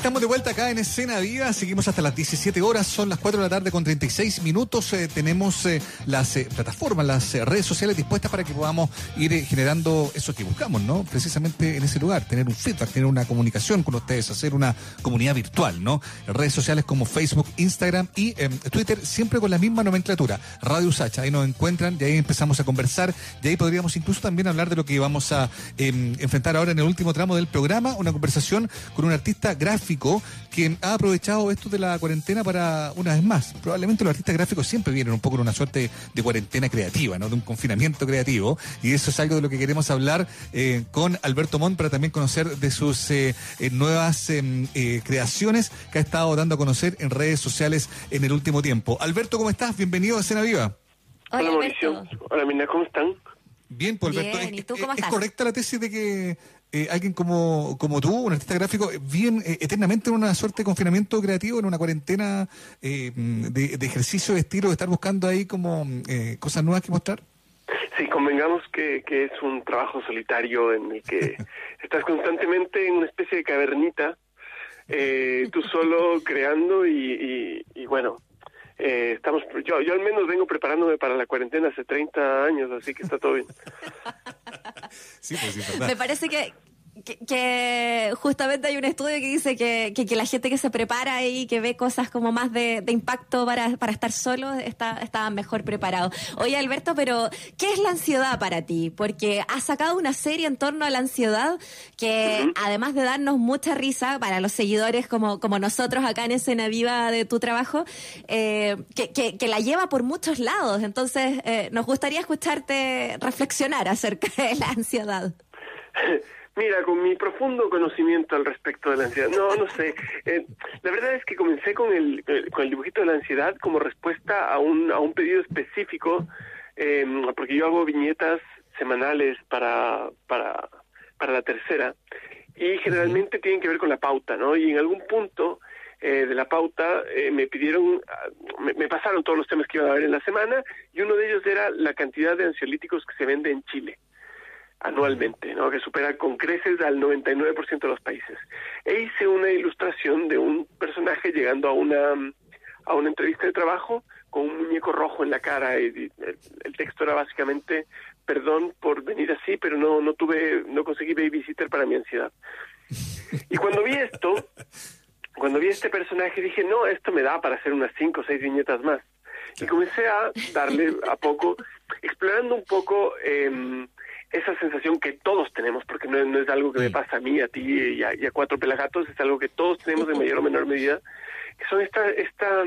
Estamos de vuelta acá en Escena Viva, seguimos hasta las 17 horas, son las 4 de la tarde con 36 minutos, eh, tenemos eh, las eh, plataformas, las redes sociales dispuestas para que podamos ir generando eso que buscamos, ¿no? Precisamente en ese lugar, tener un feedback, tener una comunicación con ustedes, hacer una comunidad virtual, ¿no? Redes sociales como Facebook, Instagram y em, Twitter, siempre con la misma nomenclatura, Radio Sacha, ahí nos encuentran y ahí empezamos a conversar y ahí podríamos incluso también hablar de lo que vamos a em, enfrentar ahora en el último tramo del programa, una conversación con un artista gráfico que ha aprovechado esto de la cuarentena para, una vez más, probablemente los artistas gráficos siempre vienen un poco en una suerte de cuarentena creativa, ¿no? De un confinamiento creativo. Y eso es algo de lo que queremos hablar eh, con Alberto Montt para también conocer de sus eh, eh, nuevas em, creaciones que ha estado dando a conocer en redes sociales en el último tiempo. Alberto, ¿cómo estás? Bienvenido a Escena Viva. Hola, Mauricio. Hola, Mina, ¿cómo están? Bien, pues Alberto. Bien, ¿y tú cómo estás? ¿Es correcta la tesis de que eh, alguien como, como tú, un artista gráfico, bien eh, eternamente en una suerte de confinamiento creativo, en una cuarentena eh, de, ejercicio de estilo, de estar buscando ahí como cosas nuevas que mostrar? Sí, convengamos que, que es un trabajo solitario en el que estás constantemente en una especie de cavernita, tú solo creando y, y bueno, eh, estamos yo yo al menos vengo preparándome para la cuarentena hace 30 años así que está todo bien sí, pues, sí, verdad. me parece que que, justamente hay un estudio que dice que, que, la gente que se prepara y que ve cosas como más de, impacto para, para, estar solo está, está mejor preparado. Oye, Alberto, pero ¿qué es la ansiedad para ti? Porque has sacado una serie en torno a la ansiedad que, además de darnos mucha risa para los seguidores como, como nosotros acá en Escena Viva de tu trabajo, eh, que, que, la lleva por muchos lados. Entonces, eh, nos gustaría escucharte reflexionar acerca de la ansiedad. Mira, con mi profundo conocimiento al respecto de la ansiedad, no, no sé. Eh, la verdad es que comencé con el, eh, con el dibujito de la ansiedad como respuesta a un, a un pedido específico, eh, porque yo hago viñetas semanales para, para, para la tercera y generalmente tienen que ver con la pauta, ¿no? Y en algún punto eh, de la pauta eh, me pidieron, ah, me, me, pasaron todos los temas que iban a haber en la semana y uno de ellos era la cantidad de ansiolíticos que se vende en Chile anualmente, ¿no? que supera con creces al 99% de los países. E hice una ilustración de un personaje llegando a una, a una entrevista de trabajo con un muñeco rojo en la cara y, el, texto era básicamente perdón por venir así, pero no no tuve no conseguí babysitter para mi ansiedad. Y cuando vi esto, cuando vi este personaje dije, "No, esto me da para hacer unas cinco o seis viñetas más." Y comencé a darle a poco explorando un poco eh, esa sensación que todos tenemos, porque no, no es algo que me pasa a mí, a ti y a, cuatro pelagatos, es algo que todos tenemos en mayor o menor medida, que son esta, esta,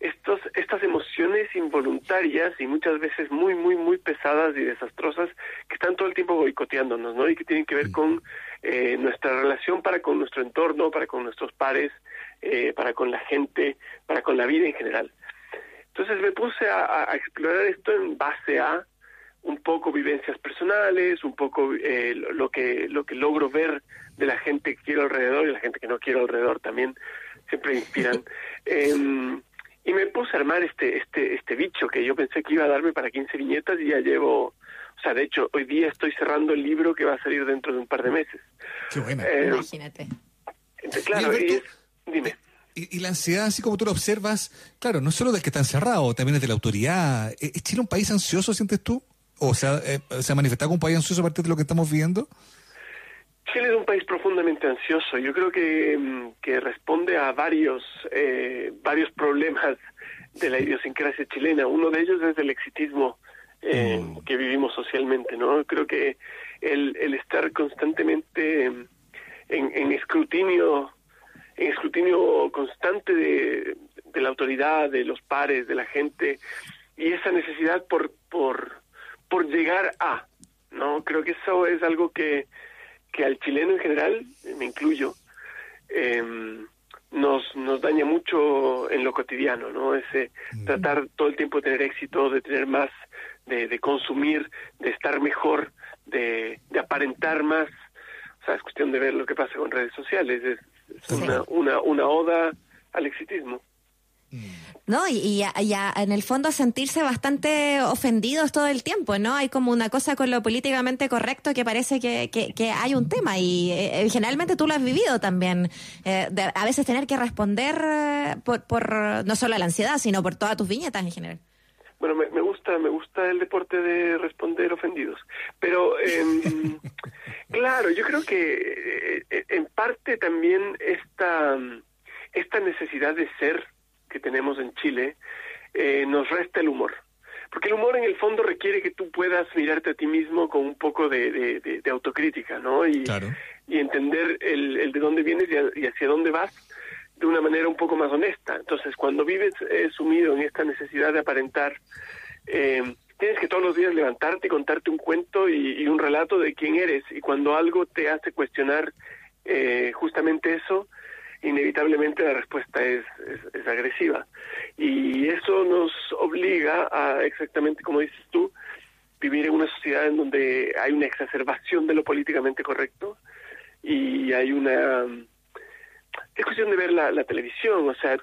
estos, estas emociones involuntarias y muchas veces muy, muy, muy pesadas y desastrosas que están todo el tiempo boicoteándonos, ¿no? Y que tienen que ver con eh, nuestra relación para con nuestro entorno, para con nuestros pares, eh, para con la gente, para con la vida en general. Entonces me puse a explorar esto en base a un poco vivencias personales, un poco eh, lo que lo que logro ver de la gente que quiero alrededor y la gente que no quiero alrededor también siempre inspiran. Em, y me puse a armar este este este bicho que yo pensé que iba a darme para 15 viñetas y ya llevo, o sea, de hecho hoy día estoy cerrando el libro que va a salir dentro de un par de meses. Qué buena. Em, Imagínate. Claro, y dime. Y, la ansiedad, así como tú lo observas, claro, no solo del que está encerrado, también es de la autoridad. ¿Es Chile un país ansioso, sientes tú? O sea, eh, se ha manifestado como un país ansioso a partir de lo que estamos viendo? Chile es un país profundamente ansioso. Yo creo que, mm, que responde a varios, eh, varios problemas de la idiosincrasia chilena. Uno de ellos es el exitismo eh, mm. que vivimos socialmente, ¿no? Creo que el, el estar constantemente en, en escrutinio, en escrutinio constante de, de la autoridad, de los pares, de la gente, y esa necesidad por, por por llegar a, ¿no? Creo que eso es algo que, que al chileno en general, me incluyo, em, nos, nos daña mucho en lo cotidiano, ¿no? Ese tratar todo el tiempo de tener éxito, de tener más, de, de consumir, de estar mejor, de, de aparentar más. O sea, es cuestión de ver lo que pasa con redes sociales. Es, una, una, una oda al exitismo. ¿No? Y, en el fondo sentirse bastante ofendidos todo el tiempo, ¿no? Hay como una cosa con lo políticamente correcto que parece que, que, hay un tema y eh, generalmente tú lo has vivido también. Eh, a veces tener que responder eh, por, por no solo la ansiedad, sino por todas tus viñetas en general. Bueno, me, me gusta, me gusta el deporte de responder ofendidos, pero em, claro, yo creo que en parte también esta esta necesidad de ser que tenemos en Chile eh, nos resta el humor. Porque el humor en el fondo requiere que tú puedas mirarte a ti mismo con un poco de, autocrítica, ¿no? Y, y entender el, de dónde vienes y, hacia dónde vas de una manera un poco más honesta. Entonces, cuando vives eh, sumido en esta necesidad de aparentar, eh, tienes que todos los días levantarte y contarte un cuento y, un relato de quién eres. Y cuando algo te hace cuestionar justamente eso, inevitablemente la respuesta es, es, agresiva. Y eso nos obliga a, exactamente como dices tú, vivir en una sociedad en donde hay una exacerbación de lo políticamente correcto y hay una... Es cuestión de ver la, la televisión, o sea,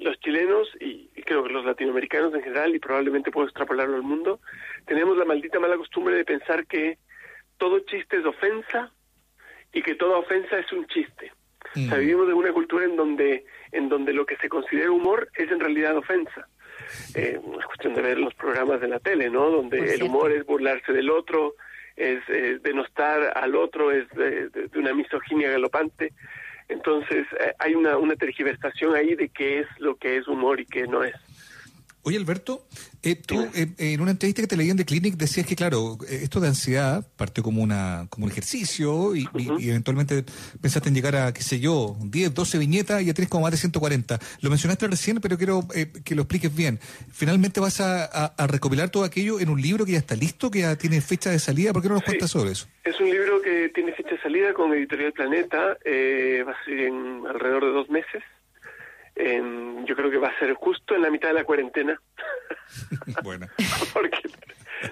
los chilenos y, creo que los latinoamericanos en general, y probablemente puedo extrapolarlo al mundo, tenemos la maldita mala costumbre de pensar que todo chiste es ofensa y que toda ofensa es un chiste. O sea, vivimos en una cultura en donde, en donde lo que se considera humor es en realidad ofensa. Eh, es cuestión de ver los programas de la tele, ¿no? Donde el humor es burlarse del otro, es eh, denostar al otro, es de, una misoginia galopante. Entonces, eh, hay una, una tergiversación ahí de qué es lo que es humor y qué no es. Oye, Alberto, eh, tú eh, en una entrevista que te leí en The Clinic decías que, claro, eh, esto de ansiedad partió como una como un ejercicio y, eventualmente pensaste en llegar a, qué sé yo, 10, 12 viñetas y ya tienes como más de 140. Lo mencionaste recién, pero quiero que lo expliques bien. ¿Finalmente vas a, recopilar todo aquello en un libro que ya está listo, que ya tiene fecha de salida? ¿Por qué no nos cuentas sobre eso? Es un libro que tiene fecha de salida con Editorial Planeta, va a salir en alrededor de dos meses yo creo que va a ser justo en la mitad de la cuarentena. bueno. Porque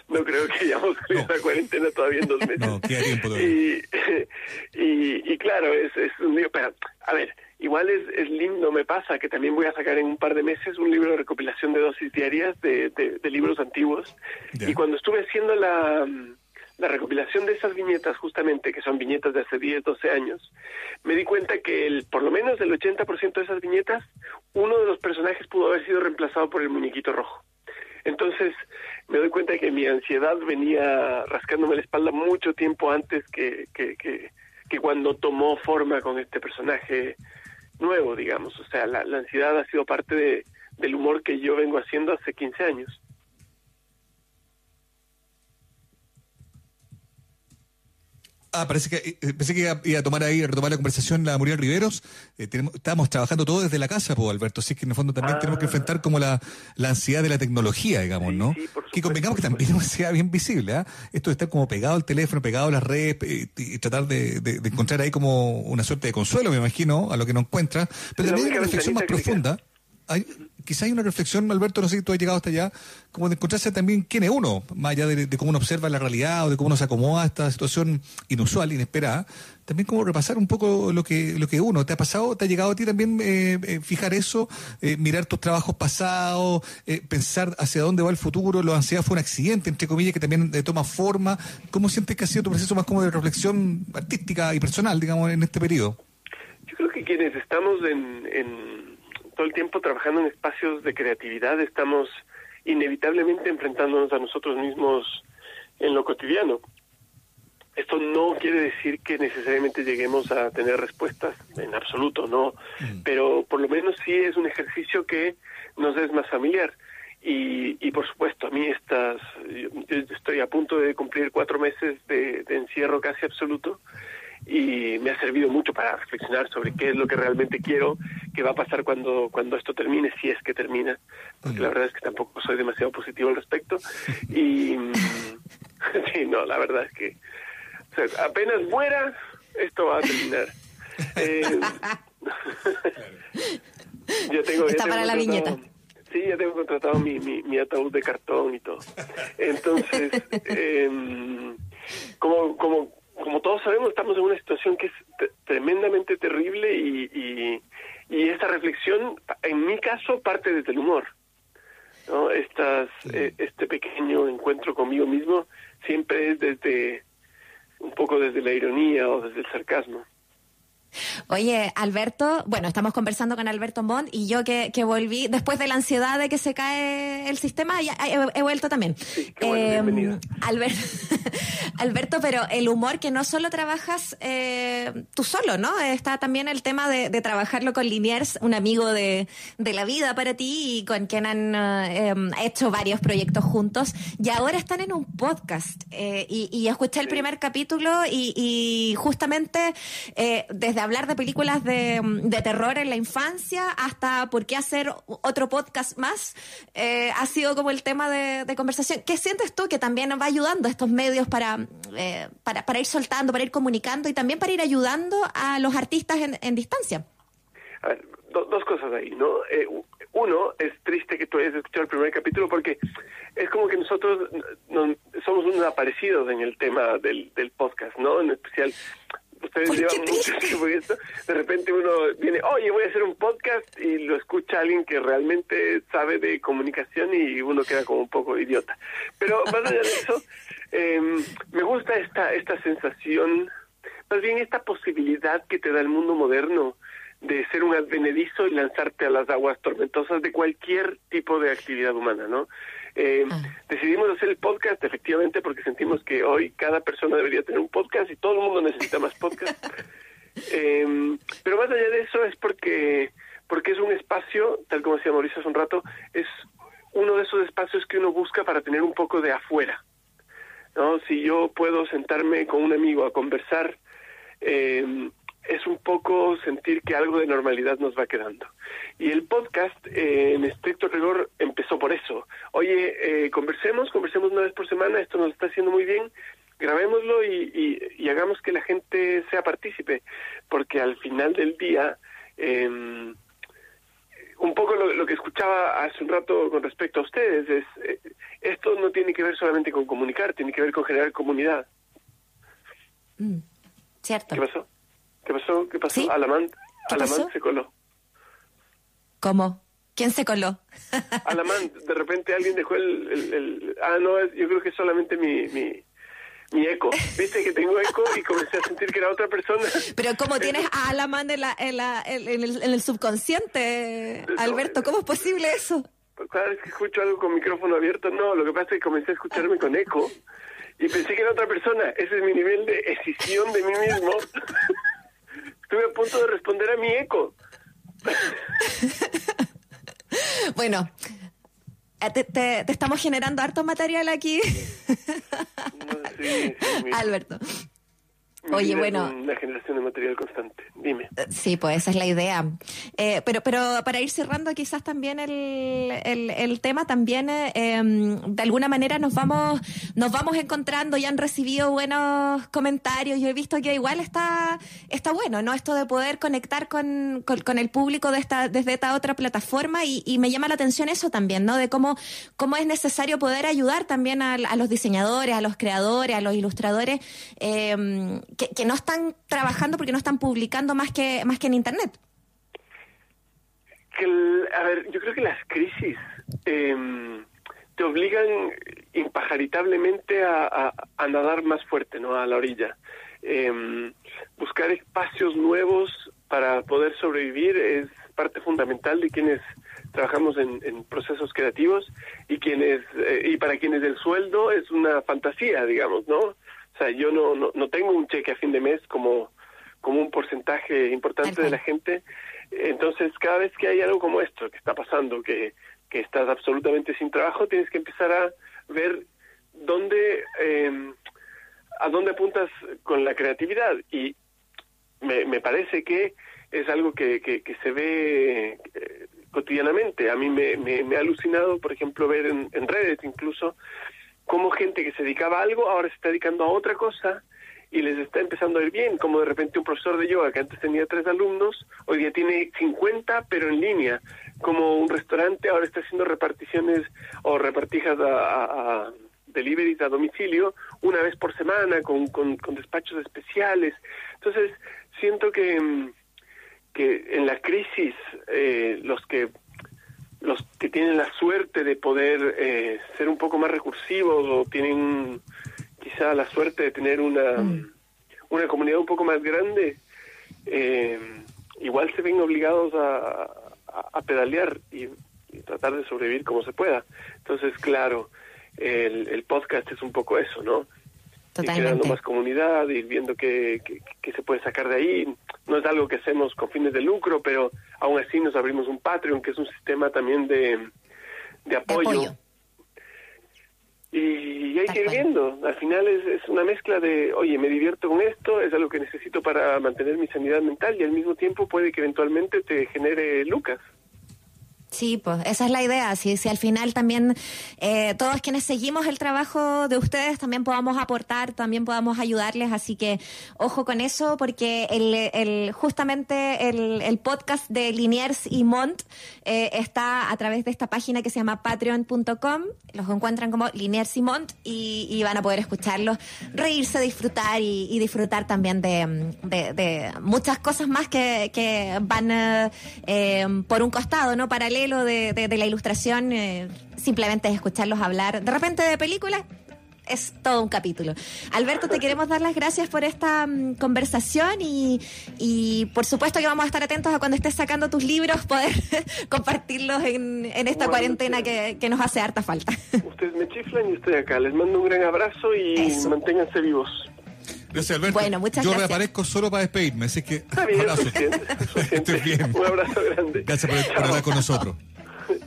no creo que hayamos salido la cuarentena todavía en dos meses. No, queda tiempo todavía. Y, y, claro, es, es un libro, pero, a ver, igual es, es lindo, me pasa que también voy a sacar en un par de meses un libro de recopilación de dosis diarias de, de, libros antiguos. Y cuando estuve haciendo la la recopilación de esas viñetas, justamente, que son viñetas de hace 10, 12 años, me di cuenta que el, por lo menos el 80% de esas viñetas, uno de los personajes pudo haber sido reemplazado por el muñequito rojo. Entonces me doy cuenta que mi ansiedad venía rascándome la espalda mucho tiempo antes que, que, que, cuando tomó forma con este personaje nuevo, digamos. O sea, la, la ansiedad ha sido parte de, del humor que yo vengo haciendo hace 15 años. Ah, parece que eh, pensé que iba, a tomar ahí, a retomar la conversación la Muriel Riveros. Eh, estamos trabajando todo desde la casa, pues, Alberto. Así que en el fondo también tenemos que ah. enfrentar como la, la ansiedad de la tecnología, digamos, ¿no? que convengamos que también sea bien visible, ¿ah? Esto de estar como pegado al teléfono, pegado a las redes eh, y, tratar de, de, encontrar ahí como una suerte de consuelo, me imagino, a lo que no encuentra. Pero también hay una reflexión más profunda hay, quizá hay una reflexión, Alberto, no sé si tú has llegado hasta allá, como de encontrarse también quién es uno, más allá de, cómo uno observa la realidad o de cómo uno se acomoda a esta situación inusual, inesperada, también como repasar un poco lo que lo que uno. ¿Te ha pasado, te ha llegado a ti también eh, eh, fijar eso, eh, mirar tus trabajos pasados, pensar hacia dónde va el futuro? ¿Lo ansiedad fue un accidente, entre comillas, que también toma forma? ¿Cómo sientes que ha sido tu proceso más como de reflexión artística y personal, digamos, en este periodo? Yo creo que quienes estamos en todo el tiempo trabajando en espacios de creatividad, estamos inevitablemente enfrentándonos a nosotros mismos en lo cotidiano. Esto no quiere decir que necesariamente lleguemos a tener respuestas, en absoluto, no, mm. pero por lo menos sí es un ejercicio que nos es más familiar. Y, y por supuesto, a mí estas, yo estoy a punto de cumplir cuatro meses de encierro casi absoluto y me ha servido mucho para reflexionar sobre qué es lo que realmente quiero, qué va a pasar cuando, cuando esto termine, si es que termina, porque la verdad es que tampoco soy demasiado positivo al respecto. Y sí, no, la verdad es que apenas muera, esto va a terminar. Eh, tengo, Está para la viñeta. Sí, ya tengo contratado mi, mi, mi, ataúd de cartón y todo. Entonces, eh, como, como como todos sabemos, estamos en una situación que es tremendamente terrible y, y, y, es esta reflexión, en mi caso, parte desde el humor. ¿no? Estas, eh, este pequeño encuentro conmigo mismo siempre es desde un poco desde la ironía o desde el sarcasmo. Oye, Alberto, bueno, estamos conversando con Alberto Montt y yo que, que, volví después de la ansiedad de que se cae el sistema, ya he, he vuelto también. Sí, qué bueno, Albert, Alberto, pero el humor que no solo trabajas eh, tú solo, ¿no? Está también el tema de, de trabajarlo con Liniers, un amigo de, de, la vida para ti y con quien han eh, hecho varios proyectos juntos. Y ahora están en un podcast. Eh, y, y, escuché el primer capítulo y, y justamente desde hablar de películas de, de, terror en la infancia hasta por qué hacer otro podcast más, eh, ha sido como el tema de, conversación. ¿Qué sientes tú que también va ayudando a estos medios para, eh, para, para, ir soltando, para ir comunicando y también para ir ayudando a los artistas en, distancia? A ver, do, dos cosas ahí, ¿no? Eh, uno, es triste que tú hayas escuchado el primer capítulo porque es como que nosotros no, somos unos aparecidos en el tema del, del podcast, ¿no? En especial ustedes llevan mucho tiempo y esto, de repente uno viene, oye, voy a hacer un podcast y lo escucha alguien que realmente sabe de comunicación y uno queda como un poco idiota. Pero más allá de eso, eh, me gusta esta, esta sensación, más bien esta posibilidad que te da el mundo moderno de ser un advenedizo y lanzarte a las aguas tormentosas de cualquier tipo de actividad humana, ¿no? Eh, ah. Decidimos hacer el podcast efectivamente porque sentimos que hoy cada persona debería tener un podcast y todo el mundo necesita más podcast. eh, pero más allá de eso es porque porque es un espacio, tal como decía Mauricio hace un rato, es uno de esos espacios que uno busca para tener un poco de afuera. ¿no? Si yo puedo sentarme con un amigo a conversar, eh, es un poco sentir que algo de normalidad nos va quedando. Y el podcast, eh, en estricto rigor, empezó por eso. Oye, eh, conversemos, conversemos una vez por semana, esto nos está haciendo muy bien, grabémoslo y, y, y hagamos que la gente sea partícipe, porque al final del día, eh, un poco lo, lo, que escuchaba hace un rato con respecto a ustedes es, eh, esto no tiene que ver solamente con comunicar, tiene que ver con generar comunidad. Mm, cierto. ¿Qué pasó? ¿Qué pasó? ¿Qué pasó? ¿Sí? Alamant, ¿Qué Alamant pasó? se coló. ¿Cómo? ¿Quién se coló? Alamant, de repente alguien dejó el... el, el ah, no, yo creo que es solamente mi, mi, mi eco. Viste que tengo eco y comencé a sentir que era otra persona. Pero ¿cómo tienes a Alamant en, la, en, la, en, el, en el subconsciente, Alberto? ¿Cómo es posible eso? Cada vez que escucho algo con micrófono abierto, no, lo que pasa es que comencé a escucharme con eco y pensé que era otra persona. Ese es mi nivel de escisión de mí mismo. Estuve a punto de responder a mi eco. bueno, te, te, te, estamos generando harto material aquí. No, sí, sí, Alberto. Oye, bueno. Una generación de material constante. Dime. Sí, pues esa es la idea. Eh, pero, pero para ir cerrando quizás también el, el, el tema, también eh, de alguna manera nos vamos, nos vamos encontrando y han recibido buenos comentarios. Yo he visto que igual está, está bueno, ¿no? Esto de poder conectar con, con, con el público de esta, desde esta otra plataforma y, y, me llama la atención eso también, ¿no? De cómo, cómo es necesario poder ayudar también a, a los diseñadores, a los creadores, a los ilustradores. Eh, que, no están trabajando porque no están publicando más que más que en internet. Que a ver, yo creo que las crisis eh, te obligan impajaritablemente a, nadar más fuerte, ¿no? A la orilla. Eh, buscar espacios nuevos para poder sobrevivir es parte fundamental de quienes trabajamos en, en procesos creativos y quienes eh, y para quienes el sueldo es una fantasía, digamos, ¿no? Sea, yo no, no, no tengo un cheque a fin de mes como, como un porcentaje importante de la gente. Entonces, cada vez que hay algo como esto que está pasando, que, que estás absolutamente sin trabajo, tienes que empezar a ver dónde, eh, a dónde apuntas con la creatividad. Y me, me parece que es algo que, que, que se ve eh, cotidianamente. A mí me, me, me, ha alucinado, por ejemplo, ver en, en redes incluso cómo gente que se dedicaba a algo ahora se está dedicando a otra cosa y les está empezando a ir bien, como de repente un profesor de yoga que antes tenía tres alumnos, hoy día tiene 50 pero en línea, como un restaurante ahora está haciendo reparticiones o repartijas a, a, a deliveries a domicilio una vez por semana con, con, despachos especiales. Entonces, siento que, que en la crisis eh, los que los que tienen la suerte de poder eh, ser un poco más recursivos o tienen quizá la suerte de tener una, mm. una comunidad un poco más grande, eh, igual se ven obligados a, a, pedalear y, tratar de sobrevivir como se pueda. Entonces, claro, el, el podcast es un poco eso, ¿no? Totalmente. Ir creando más comunidad, ir viendo qué, qué, se puede sacar de ahí. No es algo que hacemos con fines de lucro, pero aún así nos abrimos un Patreon, que es un sistema también de, de apoyo. Y, hay que ir viendo. Al final es, es una mezcla de, oye, me divierto con esto, es algo que necesito para mantener mi sanidad mental y al mismo tiempo puede que eventualmente te genere lucas. Sí, pues esa es la idea. Si, si al final también eh, todos quienes seguimos el trabajo de ustedes también podamos aportar, también podamos ayudarles. Así que ojo con eso, porque el, el justamente el, el, podcast de Liniers y Mont eh, está a través de esta página que se llama patreon.com. Los encuentran como Liniers y Mont y, van a poder escucharlos, reírse, disfrutar y, disfrutar también de, muchas cosas más que, que van eh, por un costado, ¿no? Paralelo de, de, la ilustración, eh, simplemente es escucharlos hablar de repente de películas. Es todo un capítulo. Alberto, te queremos dar las gracias por esta mm, conversación y, y, por supuesto que vamos a estar atentos a cuando estés sacando tus libros, poder compartirlos en, en esta cuarentena que, que, nos hace harta falta. Ustedes me chiflan y estoy acá. Les mando un gran abrazo y manténganse vivos. Gracias, Alberto. Bueno, muchas Yo gracias. reaparezco solo para despedirme, así que. Está bien, abrazo. suficiente, suficiente. bien. Un abrazo grande. Gracias por, por hablar con nosotros.